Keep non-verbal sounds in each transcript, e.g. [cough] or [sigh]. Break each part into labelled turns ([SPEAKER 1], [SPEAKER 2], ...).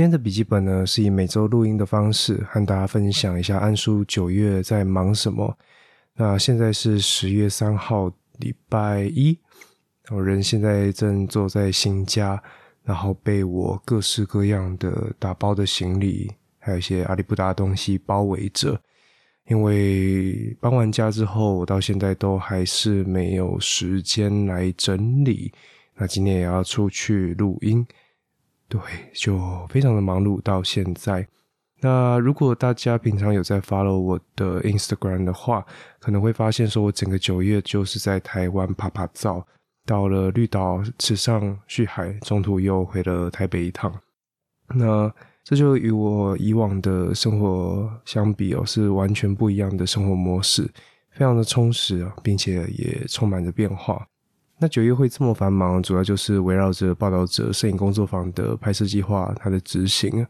[SPEAKER 1] 今天的笔记本呢，是以每周录音的方式和大家分享一下安叔九月在忙什么。那现在是十月三号，礼拜一，我人现在正坐在新家，然后被我各式各样的打包的行李，还有一些阿里不达的东西包围着。因为搬完家之后，我到现在都还是没有时间来整理。那今天也要出去录音，对，就非常的忙碌到现在。那如果大家平常有在 follow 我的 Instagram 的话，可能会发现说我整个九月就是在台湾爬爬照，到了绿岛池上续海，中途又回了台北一趟。那这就与我以往的生活相比哦，是完全不一样的生活模式，非常的充实啊，并且也充满着变化。那九月会这么繁忙，主要就是围绕着报道者摄影工作坊的拍摄计划，它的执行，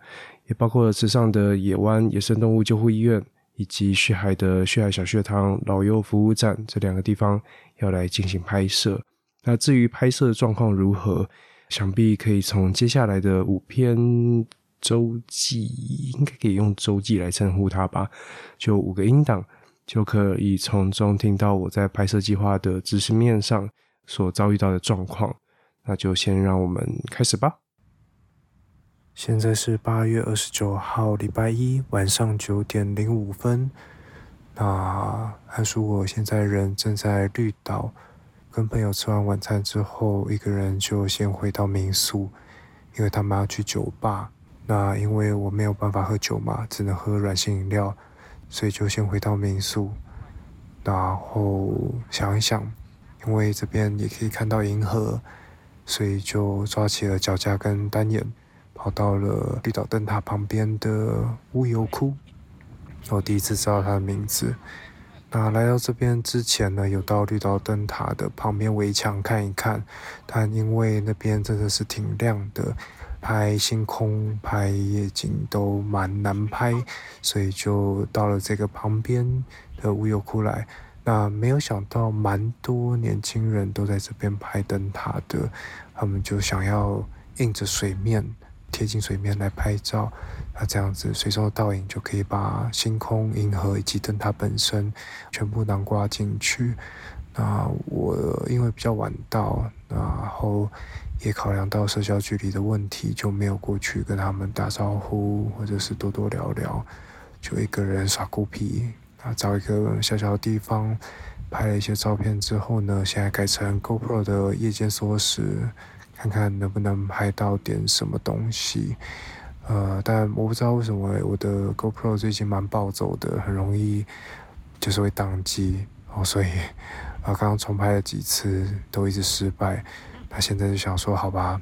[SPEAKER 1] 也包括了池上的野湾野生动物救护医院，以及旭海的旭海小学堂老幼服务站这两个地方要来进行拍摄。那至于拍摄状况如何，想必可以从接下来的五篇。周记应该可以用周记来称呼它吧，就五个音档，就可以从中听到我在拍摄计划的执行面上所遭遇到的状况。那就先让我们开始吧。现在是八月二十九号，礼拜一晚上九点零五分。那还说我现在人正在绿岛，跟朋友吃完晚餐之后，一个人就先回到民宿，因为他们要去酒吧。那因为我没有办法喝酒嘛，只能喝软性饮料，所以就先回到民宿，然后想一想，因为这边也可以看到银河，所以就抓起了脚架跟单眼，跑到了绿岛灯塔旁边的乌油窟。我第一次知道它的名字。那来到这边之前呢，有到绿岛灯塔的旁边围墙看一看，但因为那边真的是挺亮的。拍星空、拍夜景都蛮难拍，所以就到了这个旁边的乌油窟来。那没有想到，蛮多年轻人都在这边拍灯塔的，他们就想要映着水面、贴近水面来拍照。那这样子，水中的倒影就可以把星空、银河以及灯塔本身全部囊括进去。那我因为比较晚到，然后。也考量到社交距离的问题，就没有过去跟他们打招呼，或者是多多聊聊，就一个人耍孤僻啊，找一个小小的地方拍了一些照片之后呢，现在改成 GoPro 的夜间缩时，看看能不能拍到点什么东西。呃，但我不知道为什么我的 GoPro 最近蛮暴走的，很容易就是会宕机哦，所以啊，刚刚重拍了几次都一直失败。他现在就想说，好吧，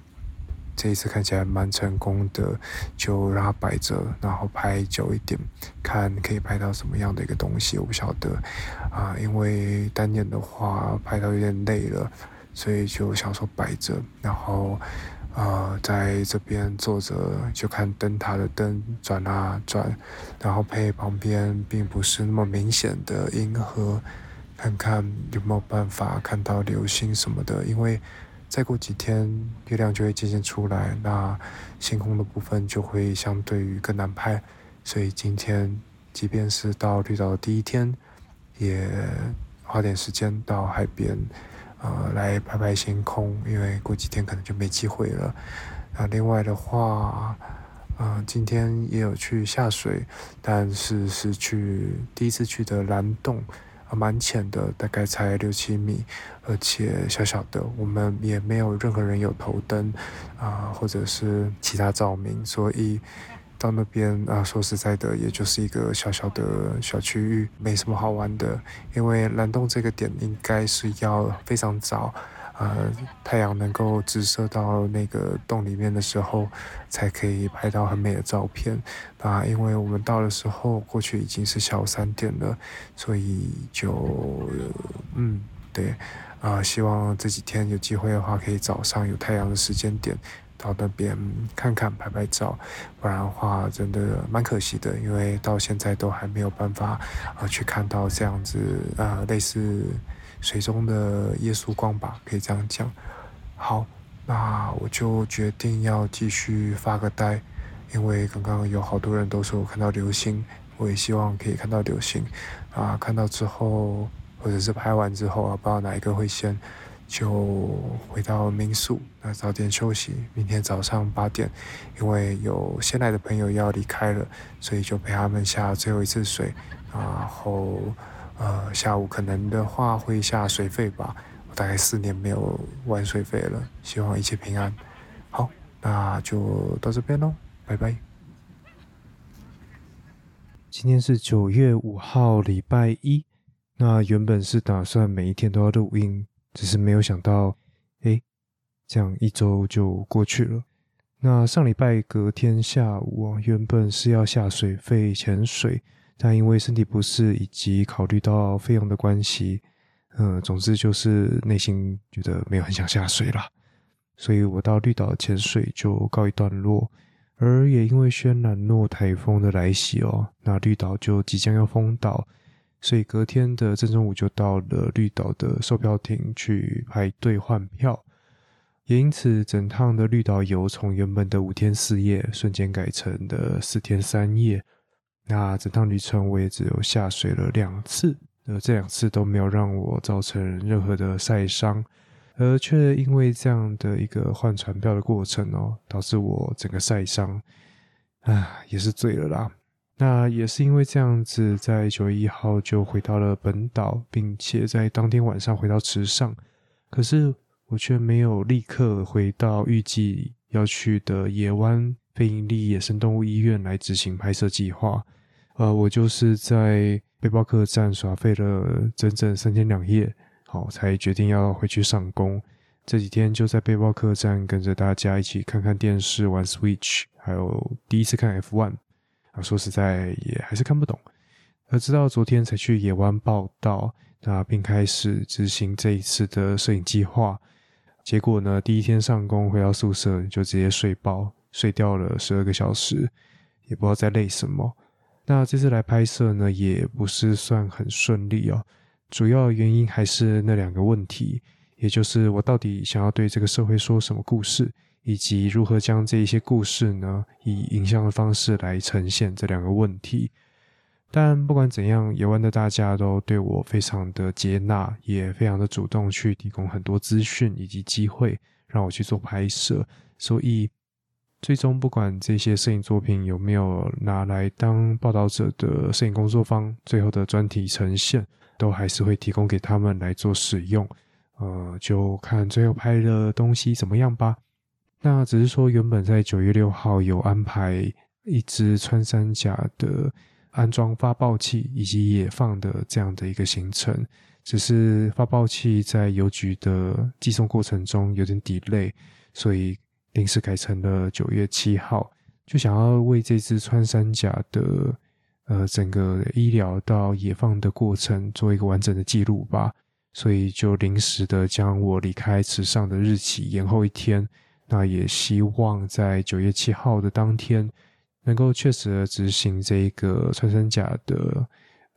[SPEAKER 1] 这一次看起来蛮成功的，就让它摆着，然后拍久一点，看可以拍到什么样的一个东西。我不晓得啊，因为单眼的话拍到有点累了，所以就想说摆着，然后呃在这边坐着就看灯塔的灯转啊转，然后配旁边并不是那么明显的银河，看看有没有办法看到流星什么的，因为。再过几天，月亮就会渐渐出来，那星空的部分就会相对于更难拍。所以今天，即便是到绿岛的第一天，也花点时间到海边，呃，来拍拍星空。因为过几天可能就没机会了。那另外的话，嗯，今天也有去下水，但是是去第一次去的蓝洞。啊，蛮浅的，大概才六七米，而且小小的，我们也没有任何人有头灯，啊，或者是其他照明，所以到那边啊，说实在的，也就是一个小小的小区域，没什么好玩的，因为蓝洞这个点应该是要非常早。呃，太阳能够直射到那个洞里面的时候，才可以拍到很美的照片。那因为我们到的时候，过去已经是下午三点了，所以就嗯，对，啊，希望这几天有机会的话，可以早上有太阳的时间点
[SPEAKER 2] 到那边看看拍拍照，不然的话真的蛮可惜的，因为到现在都还没有办法啊去看到这样子啊类似水中的耶稣光吧，可以这样讲。好，那我就决定要继续发个呆，因为刚刚有好多人都说我看到流星，我也希望可以看到流星啊，看到之后或者是拍完之后啊，不知道哪一个会先。就回到民宿，那早点休息。明天早上八点，因为有先来的朋友要离开了，所以就陪他们下最后一次水。然后，呃，下午可能的话会下水费吧。我大概四年没有玩水费了，希望一切平安。好，那就到这边喽，拜拜。
[SPEAKER 1] 今天是九月五号，礼拜一。那原本是打算每一天都要录音。只是没有想到，哎，这样一周就过去了。那上礼拜隔天下午，原本是要下水费潜水，但因为身体不适以及考虑到费用的关系，嗯，总之就是内心觉得没有很想下水啦。所以我到绿岛潜水就告一段落。而也因为轩岚诺台风的来袭哦，那绿岛就即将要封岛。所以隔天的正中午就到了绿岛的售票亭去排队换票，也因此整趟的绿岛游从原本的五天四夜瞬间改成的四天三夜。那整趟旅程我也只有下水了两次，而这两次都没有让我造成任何的晒伤，而却因为这样的一个换船票的过程哦，导致我整个晒伤，啊，也是醉了啦。那也是因为这样子，在九月一号就回到了本岛，并且在当天晚上回到池上。可是我却没有立刻回到预计要去的野湾非营利野生动物医院来执行拍摄计划。呃，我就是在背包客栈耍废了整整三天两夜，好才决定要回去上工。这几天就在背包客栈跟着大家一起看看电视、玩 Switch，还有第一次看 F1。说实在也还是看不懂，而直到昨天才去野湾报道，那并开始执行这一次的摄影计划。结果呢，第一天上工回到宿舍就直接睡包，睡掉了十二个小时，也不知道在累什么。那这次来拍摄呢，也不是算很顺利哦。主要原因还是那两个问题，也就是我到底想要对这个社会说什么故事。以及如何将这一些故事呢，以影像的方式来呈现这两个问题。但不管怎样，野湾的大家都对我非常的接纳，也非常的主动去提供很多资讯以及机会让我去做拍摄。所以，最终不管这些摄影作品有没有拿来当报道者的摄影工作方最后的专题呈现，都还是会提供给他们来做使用。呃，就看最后拍的东西怎么样吧。那只是说，原本在九月六号有安排一支穿山甲的安装发报器以及野放的这样的一个行程，只是发报器在邮局的寄送过程中有点 delay，所以临时改成了九月七号，就想要为这只穿山甲的呃整个医疗到野放的过程做一个完整的记录吧，所以就临时的将我离开池上的日期延后一天。那也希望在九月七号的当天，能够确实的执行这个穿山甲的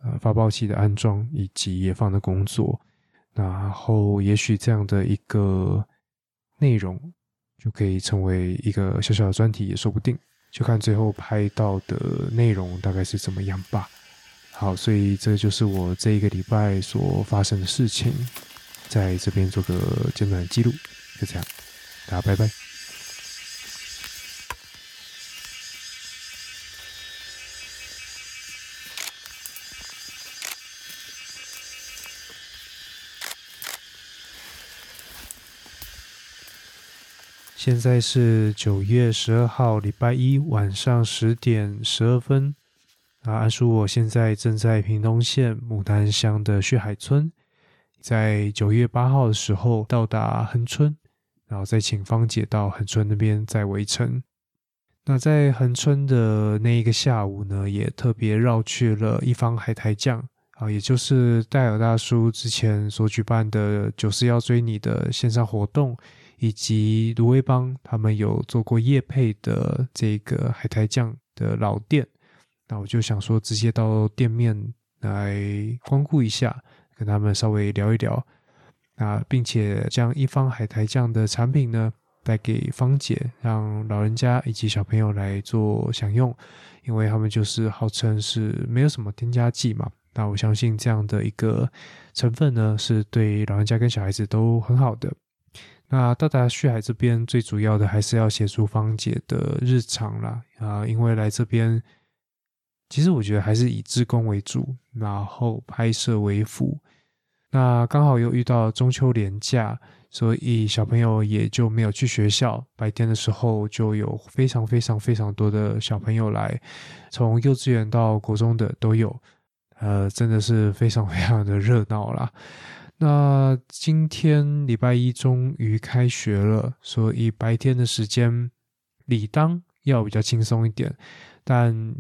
[SPEAKER 1] 呃发报器的安装以及野放的工作，然后也许这样的一个内容就可以成为一个小小的专题也说不定，就看最后拍到的内容大概是怎么样吧。好，所以这就是我这一个礼拜所发生的事情，在这边做个简短的记录，就这样。大家拜拜。现在是九月十二号，礼拜一晚上十点十二分。啊，安叔，我现在正在屏东县牡丹乡的旭海村，在九月八号的时候到达恒春。然后再请芳姐到恒春那边再围城。那在恒春的那一个下午呢，也特别绕去了一方海苔酱啊，也就是戴尔大叔之前所举办的“九四要追你”的线上活动，以及芦苇帮他们有做过叶配的这个海苔酱的老店，那我就想说直接到店面来光顾一下，跟他们稍微聊一聊，那并且将一方海苔酱的产品呢带给芳姐，让老人家以及小朋友来做享用，因为他们就是号称是没有什么添加剂嘛。那我相信这样的一个成分呢，是对老人家跟小孩子都很好的。那到达旭海这边，最主要的还是要协助芳姐的日常啦啊，因为来这边，其实我觉得还是以自工为主，然后拍摄为辅。那刚好又遇到中秋连假，所以小朋友也就没有去学校。白天的时候就有非常非常非常多的小朋友来，从幼稚园到国中的都有。呃，真的是非常非常的热闹啦。那今天礼拜一终于开学了，所以白天的时间理当要比较轻松一点。但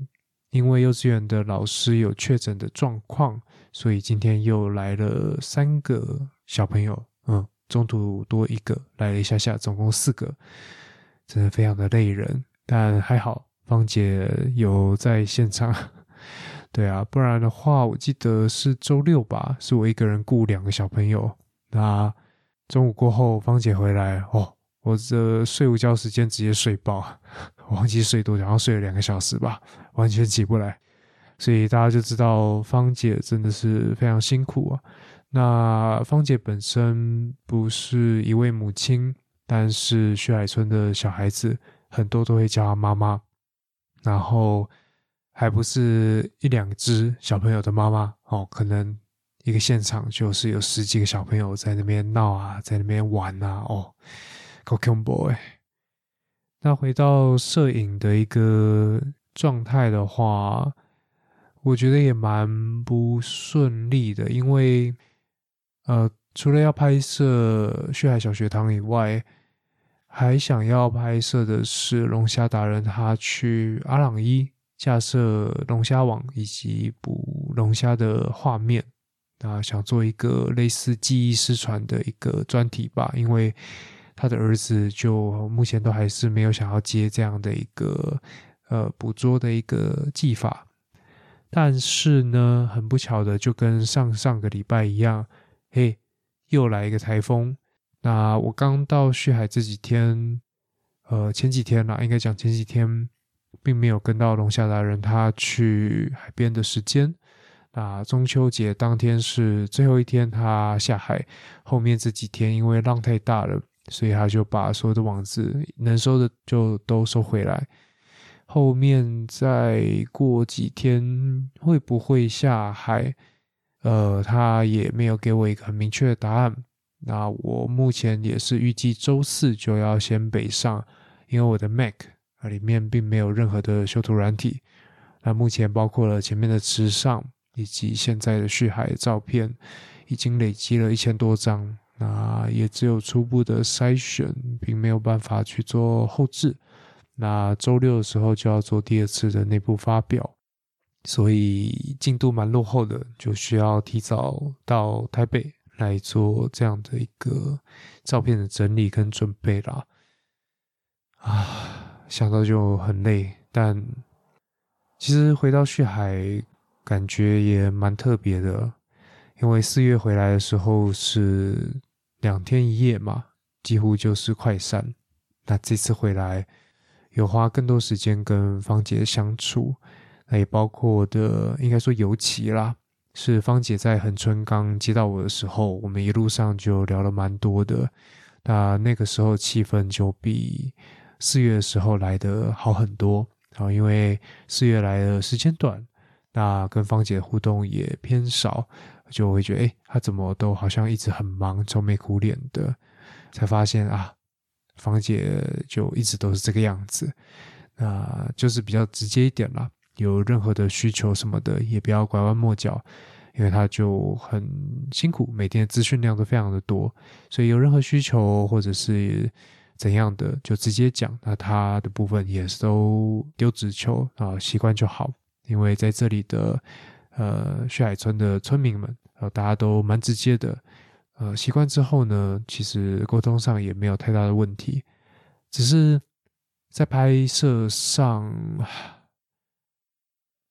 [SPEAKER 1] 因为幼稚园的老师有确诊的状况，所以今天又来了三个小朋友。嗯，中途多一个来了一下下，总共四个，真的非常的累人。但还好，芳姐有在现场。对啊，不然的话，我记得是周六吧，是我一个人雇两个小朋友。那中午过后，芳姐回来，哦，我这睡午觉时间直接睡爆，[laughs] 忘记睡多久，然后睡了两个小时吧，完全起不来。所以大家就知道芳姐真的是非常辛苦啊。那芳姐本身不是一位母亲，但是徐海村的小孩子很多都会叫她妈妈，然后。还不是一两只小朋友的妈妈哦，可能一个现场就是有十几个小朋友在那边闹啊，在那边玩啊，哦，够恐怖哎！那回到摄影的一个状态的话，我觉得也蛮不顺利的，因为呃，除了要拍摄血海小学堂以外，还想要拍摄的是龙虾达人他去阿朗伊。架设龙虾网以及捕龙虾的画面，那想做一个类似记忆失传的一个专题吧，因为他的儿子就目前都还是没有想要接这样的一个呃捕捉的一个技法，但是呢，很不巧的就跟上上个礼拜一样，嘿，又来一个台风。那我刚到旭海这几天，呃，前几天啦，应该讲前几天。并没有跟到龙虾达人他去海边的时间。那中秋节当天是最后一天，他下海。后面这几天因为浪太大了，所以他就把所有的网子能收的就都收回来。后面再过几天会不会下海？呃，他也没有给我一个很明确的答案。那我目前也是预计周四就要先北上，因为我的 Mac。那里面并没有任何的修图软体，那目前包括了前面的池上以及现在的旭海照片，已经累积了一千多张，那也只有初步的筛选，并没有办法去做后置。那周六的时候就要做第二次的内部发表，所以进度蛮落后的，就需要提早到台北来做这样的一个照片的整理跟准备啦。啊。想到就很累，但其实回到旭海，感觉也蛮特别的。因为四月回来的时候是两天一夜嘛，几乎就是快闪。那这次回来，有花更多时间跟芳姐相处，那也包括的，应该说尤其啦，是芳姐在恒春刚接到我的时候，我们一路上就聊了蛮多的。那那个时候气氛就比。四月的时候来的好很多，然后因为四月来的时间短，那跟芳姐互动也偏少，就会觉得哎，她怎么都好像一直很忙，愁眉苦脸的。才发现啊，芳姐就一直都是这个样子，那就是比较直接一点啦。有任何的需求什么的，也不要拐弯抹角，因为她就很辛苦，每天资讯量都非常的多，所以有任何需求或者是。怎样的就直接讲，那他的部分也都丢直球啊，习惯就好。因为在这里的呃旭海村的村民们，呃大家都蛮直接的，呃，习惯之后呢，其实沟通上也没有太大的问题，只是在拍摄上，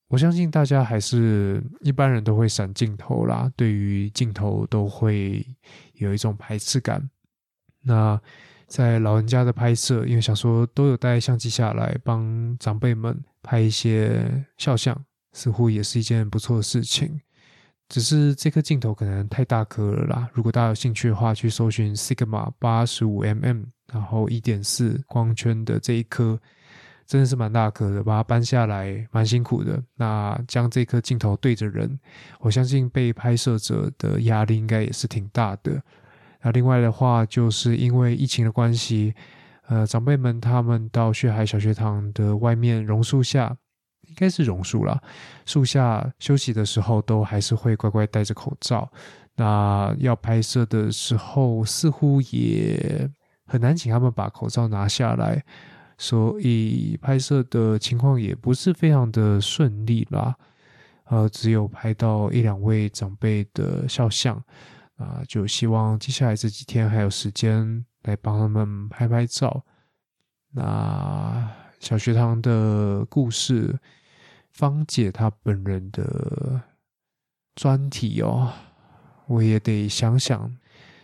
[SPEAKER 1] 我相信大家还是一般人都会闪镜头啦，对于镜头都会有一种排斥感。那在老人家的拍摄，因为想说都有带相机下来帮长辈们拍一些肖像，似乎也是一件不错的事情。只是这颗镜头可能太大颗了啦。如果大家有兴趣的话，去搜寻 Sigma 八十五 mm，然后一点四光圈的这一颗，真的是蛮大颗的，把它搬下来蛮辛苦的。那将这颗镜头对着人，我相信被拍摄者的压力应该也是挺大的。那另外的话，就是因为疫情的关系，呃，长辈们他们到血海小学堂的外面榕树下。应该是榕树了，树下休息的时候都还是会乖乖戴着口罩。那要拍摄的时候，似乎也很难请他们把口罩拿下来，所以拍摄的情况也不是非常的顺利啦。呃，只有拍到一两位长辈的肖像，啊，就希望接下来这几天还有时间来帮他们拍拍照。那小学堂的故事。芳姐她本人的专题哦，我也得想想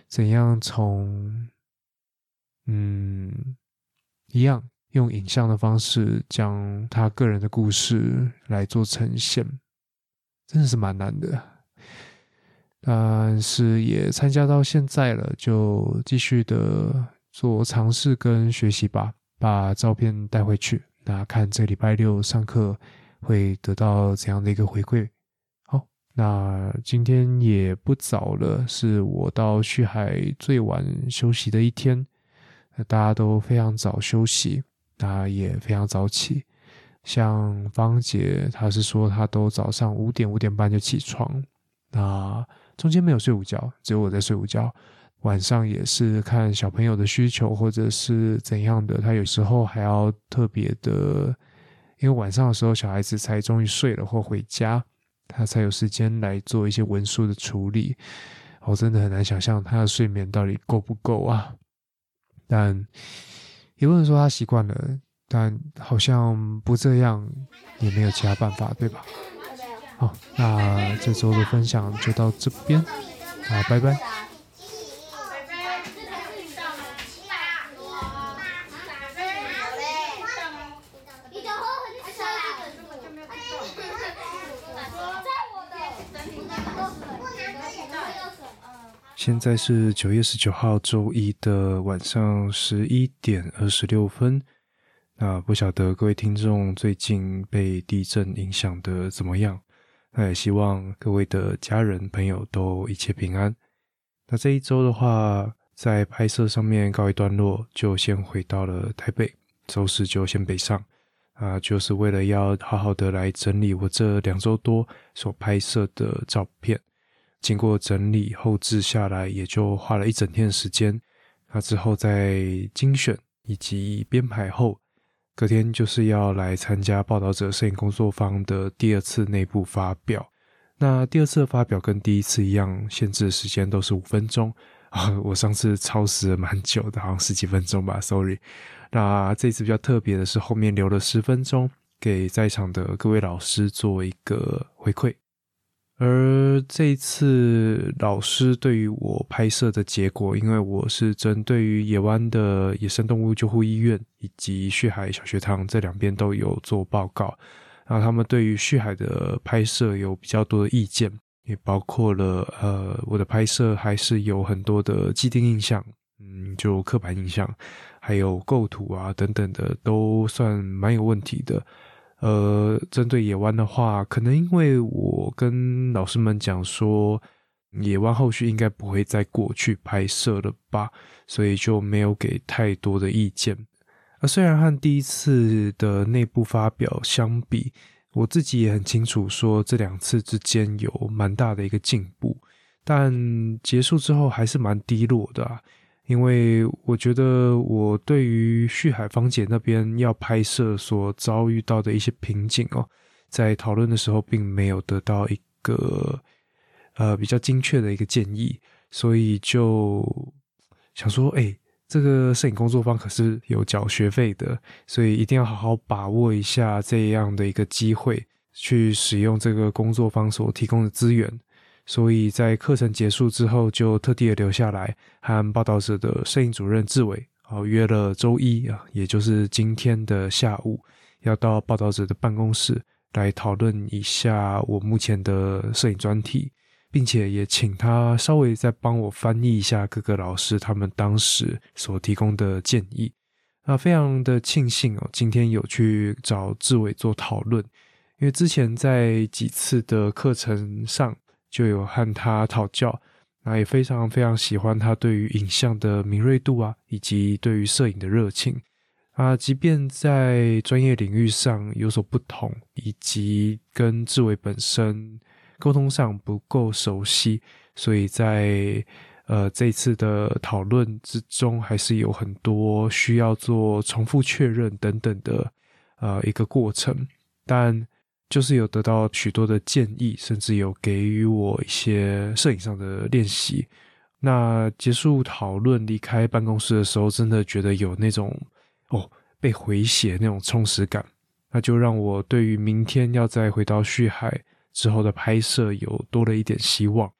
[SPEAKER 1] 怎样从嗯一样用影像的方式将她个人的故事来做呈现，真的是蛮难的。但是也参加到现在了，就继续的做尝试跟学习吧，把照片带回去，那看这礼拜六上课。会得到怎样的一个回馈？好，那今天也不早了，是我到旭海最晚休息的一天。大家都非常早休息，那也非常早起。像芳姐，她是说她都早上五点五点半就起床，那中间没有睡午觉，只有我在睡午觉。晚上也是看小朋友的需求或者是怎样的，他有时候还要特别的。因为晚上的时候，小孩子才终于睡了或回家，他才有时间来做一些文书的处理。我真的很难想象他的睡眠到底够不够啊！但也不能说他习惯了，但好像不这样也没有其他办法，对吧？好，那这周的分享就到这边，啊，拜拜。
[SPEAKER 3] 现在是九月十九号周一的晚上十一点二十六分。那不晓得各位听众最近被地震影响的怎么样？那也希望各位的家人朋友都一切平安。那这一周的话，在拍摄上面告一段落，就先回到了台北，周四就先北上啊，就是为了要好好的来整理我这两周多所拍摄的照片。经过整理后置下来，也就花了一整天的时间。那之后在精选以及编排后，隔天就是要来参加报道者摄影工作坊的第二次内部发表。那第二次的发表跟第一次一样，限制时间都是五分钟啊。我上次超时了蛮久的，好像十几分钟吧，sorry。那这次比较特别的是，后面留了十分钟给在场的各位老师做一个回馈。而这一次老师对于我拍摄的结果，因为我是针对于野湾的野生动物救护医院以及旭海小学堂这两边都有做报告，然后他们对于旭海的拍摄有比较多的意见，也包括了呃我的拍摄还是有很多的既定印象，嗯，就刻板印象，还有构图啊等等的都算蛮有问题的。呃，针对野湾的话，可能因为我跟老师们讲说，野湾后续应该不会再过去拍摄了吧，所以就没有给太多的意见。而虽然和第一次的内部发表相比，我自己也很清楚说这两次之间有蛮大的一个进步，但结束之后还是蛮低落的。因为我觉得我对于旭海芳姐那边要拍摄所遭遇到的一些瓶颈哦，在讨论的时候并没有得到一个呃比较精确的一个建议，
[SPEAKER 1] 所以就想说，哎，这个摄影工作坊可是有缴学费的，所以一定要好好把握一下这样的一个机会，去使用这个工作坊所提供的资源。所以在课程结束之后，就特地的留下来和报道者的摄影主任志伟，哦约了周一啊，也就是今天的下午，要到报道者的办公室来讨论一下我目前的摄影专题，并且也请他稍微再帮我翻译一下各个老师他们当时所提供的建议。啊，非常的庆幸哦，今天有去找志伟做讨论，因为之前在几次的课程上。就有和他讨教，那也非常非常喜欢他对于影像的敏锐度啊，以及对于摄影的热情啊。即便在专业领域上有所不同，以及跟志伟本身沟通上不够熟悉，所以在呃这次的讨论之中，还是有很多需要做重复确认等等的呃一个过程，但。就是有得到许多的建议，甚至有给予我一些摄影上的练习。那结束讨论离开办公室的时候，真的觉得有那种哦被回血那种充实感。那就让我对于明天要再回到旭海之后的拍摄有多了一点希望。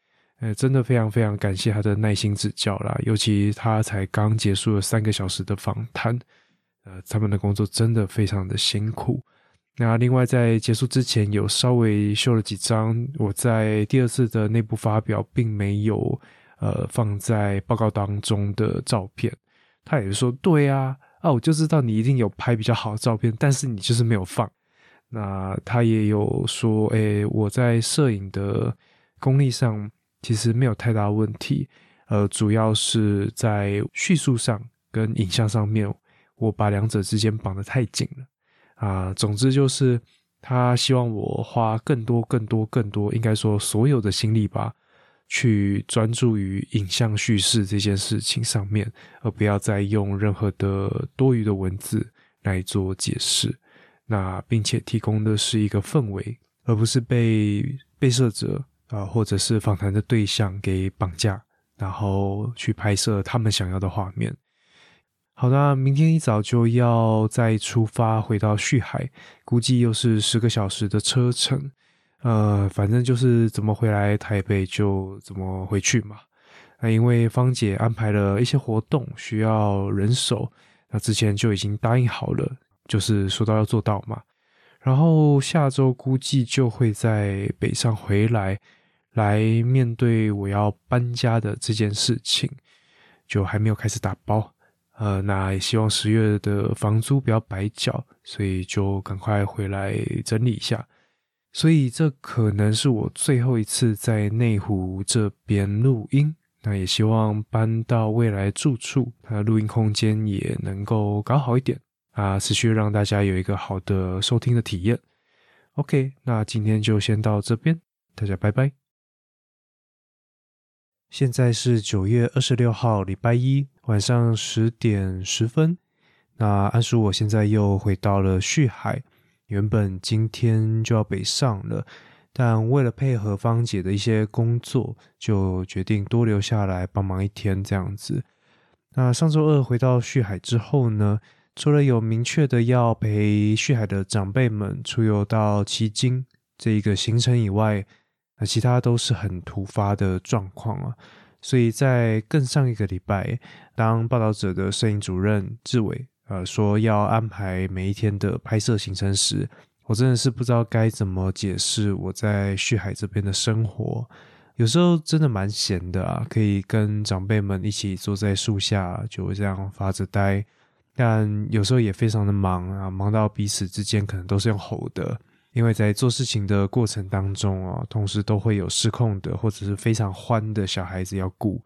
[SPEAKER 1] 呃，真的非常非常感谢他的耐心指教啦，尤其他才刚结束了三个小时的访谈，呃，他们的工作真的非常的辛苦。那另外，在结束之前，有稍微秀了几张我在第二次的内部发表并没有呃放在报告当中的照片。他也是说：“对啊，啊，我就知道你一定有拍比较好的照片，但是你就是没有放。”那他也有说：“诶，我在摄影的功力上其实没有太大问题，呃，主要是在叙述上跟影像上面，我把两者之间绑得太紧了。”啊，总之就是他希望我花更多、更多、更多，应该说所有的心力吧，去专注于影像叙事这件事情上面，而不要再用任何的多余的文字来做解释。那并且提供的是一个氛围，而不是被被摄者啊，或者是访谈的对象给绑架，然后去拍摄他们想要的画面。好的，明天一早就要再出发回到旭海，估计又是十个小时的车程。呃，反正就是怎么回来台北就怎么回去嘛。那因为芳姐安排了一些活动需要人手，那之前就已经答应好了，就是说到要做到嘛。然后下周估计就会在北上回来，来面对我要搬家的这件事情，就还没有开始打包。呃，那也希望十月的房租不要白缴，所以就赶快回来整理一下。所以这可能是我最后一次在内湖这边录音。那也希望搬到未来住处，它的录音空间也能够搞好一点啊，持续让大家有一个好的收听的体验。OK，那今天就先到这边，大家拜拜。现在是九月二十六号，礼拜一。晚上十点十分，那安叔我现在又回到了旭海。原本今天就要北上了，但为了配合芳姐的一些工作，就决定多留下来帮忙一天这样子。那上周二回到旭海之后呢，除了有明确的要陪旭海的长辈们出游到旗津这一个行程以外，那其他都是很突发的状况啊。所以在更上一个礼拜，当报道者的摄影主任志伟呃说要安排每一天的拍摄行程时，我真的是不知道该怎么解释我在旭海这边的生活。有时候真的蛮闲的啊，可以跟长辈们一起坐在树下，就这样发着呆。但有时候也非常的忙啊，忙到彼此之间可能都是用吼的。因为在做事情的过程当中啊，同时都会有失控的或者是非常欢的小孩子要顾。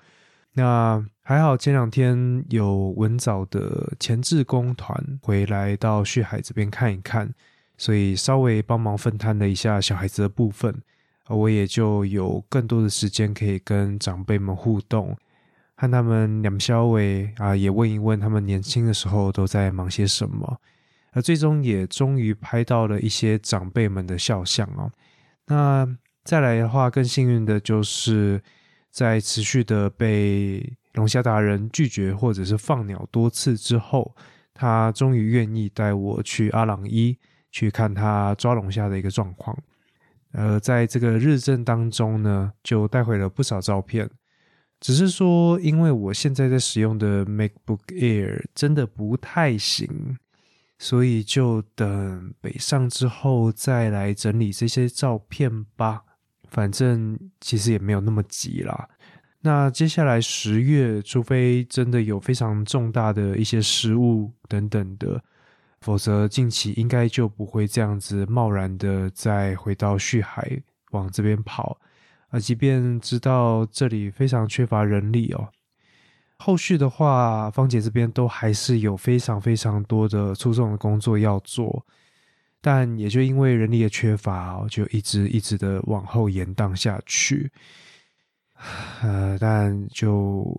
[SPEAKER 1] 那还好，前两天有文藻的前置工团回来到旭海这边看一看，所以稍微帮忙分摊了一下小孩子的部分，我也就有更多的时间可以跟长辈们互动，和他们两小伟啊，也问一问他们年轻的时候都在忙些什么。而最终也终于拍到了一些长辈们的肖像哦。那再来的话，更幸运的就是在持续的被龙虾达人拒绝或者是放鸟多次之后，他终于愿意带我去阿朗伊去看他抓龙虾的一个状况。呃，在这个日正当中呢，就带回了不少照片。只是说，因为我现在在使用的 MacBook Air 真的不太行，所以就等北上之后再来整理这些照片吧。反正其实也没有那么急啦。那接下来十月，除非真的有非常重大的一些失误等等的，否则近期应该就不会这样子贸然的再回到旭海往这边跑。啊，即便知道这里非常缺乏人力哦，后续的话，芳姐这边都还是有非常非常多的出众的工作要做，但也就因为人力的缺乏，就一直一直的往后延宕下去。呃，但就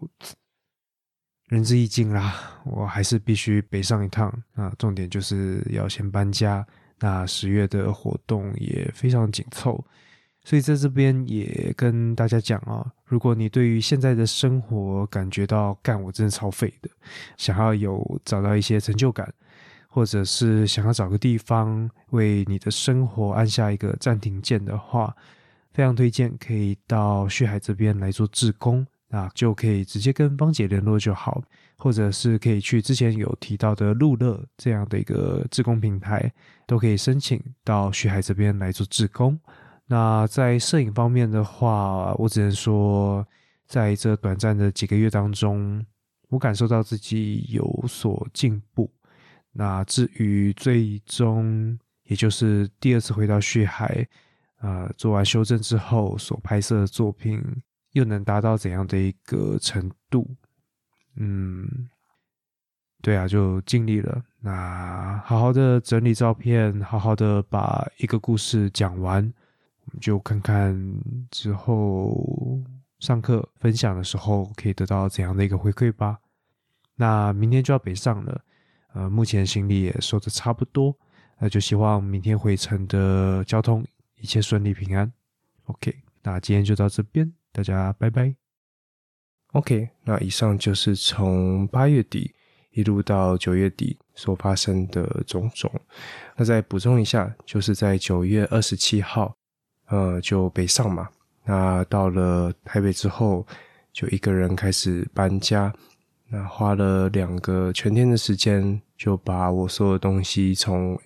[SPEAKER 1] 仁至义尽啦，我还是必须北上一趟啊。重点就是要先搬家，那十月的活动也非常紧凑。所以在这边也跟大家讲啊，如果你对于现在的生活感觉到干我真的超废的，想要有找到一些成就感，或者是想要找个地方为你的生活按下一个暂停键的话，非常推荐可以到旭海这边来做志工，那就可以直接跟芳姐联络就好，或者是可以去之前有提到的路乐这样的一个志工平台，都可以申请到旭海这边来做志工。那在摄影方面的话，我只能说，在这短暂的几个月当中，我感受到自己有所进步。那至于最终，也就是第二次回到旭海，啊，做完修正之后所拍摄的作品，又能达到怎样的一个程度？嗯，对啊，就尽力了。那好好的整理照片，好好的把一个故事讲完。我们就看看之后上课分享的时候可以得到怎样的一个回馈吧。那明天就要北上了，呃，目前行李也收的差不多，那就希望明天回程的交通一切顺利平安。OK，那今天就到这边，大家拜拜。OK，那以上就是从八月底一路到九月底所发生的种种。那再补充一下，就是在九月二十七号。呃，就北上嘛。那到了台北之后，就一个人开始搬家。那花了两个全天的时间，就把我所有东西从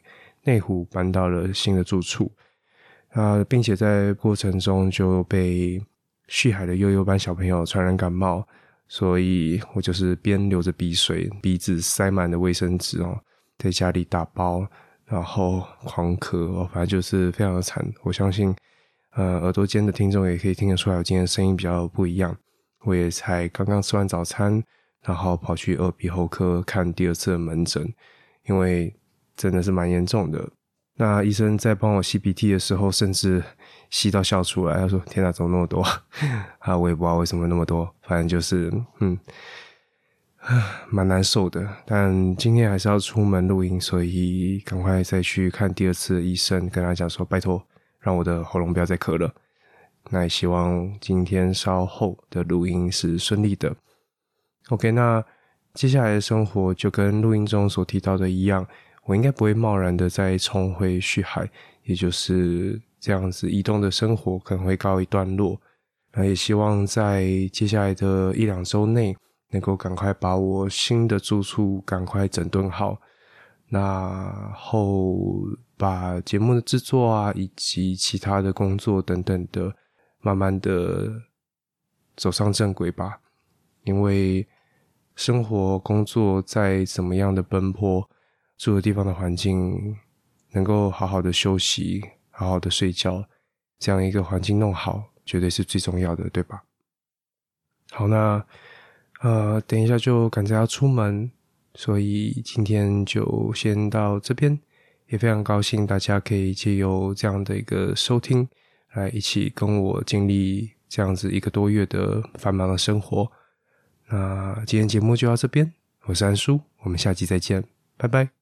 [SPEAKER 1] 内湖搬到了新的住处。啊，并且在过程中就被旭海的悠悠班小朋友传染感冒，所以我就是边流着鼻水，鼻子塞满了卫生纸哦，在家里打包，然后狂咳，哦反正就是非常的惨。我相信。呃，耳朵尖的听众也可以听得出来，我今天声音比较不一样。我也才刚刚吃完早餐，然后跑去耳鼻喉科看第二次的门诊，因为真的是蛮严重的。那医生在帮我吸鼻涕的时候，甚至吸到笑出来，他说：“天哪，怎么那么多？” [laughs] 啊，我也不知道为什么那么多，反正就是，嗯，蛮难受的。但今天还是要出门录音，所以赶快再去看第二次医生，跟他讲说：“拜托。”让我的喉咙不要再咳了。那也希望今天稍后的录音是顺利的。OK，那接下来的生活就跟录音中所提到的一样，我应该不会贸然的再重回旭海，也就是这样子移动的生活可能会告一段落。那也希望在接下来的一两周内，能够赶快把我新的住处赶快整顿好。那后把节目的制作啊，以及其他的工作等等的，慢慢的走上正轨吧。因为生活工作再怎么样的奔波，住的地方的环境能够好好的休息，好好的睡觉，这样一个环境弄好，绝对是最重要的，对吧？好，那呃，等一下就赶着要出门。所以今天就先到这边，也非常高兴大家可以借由这样的一个收听，来一起跟我经历这样子一个多月的繁忙的生活。那今天节目就到这边，我是安叔，我们下期再见，拜拜。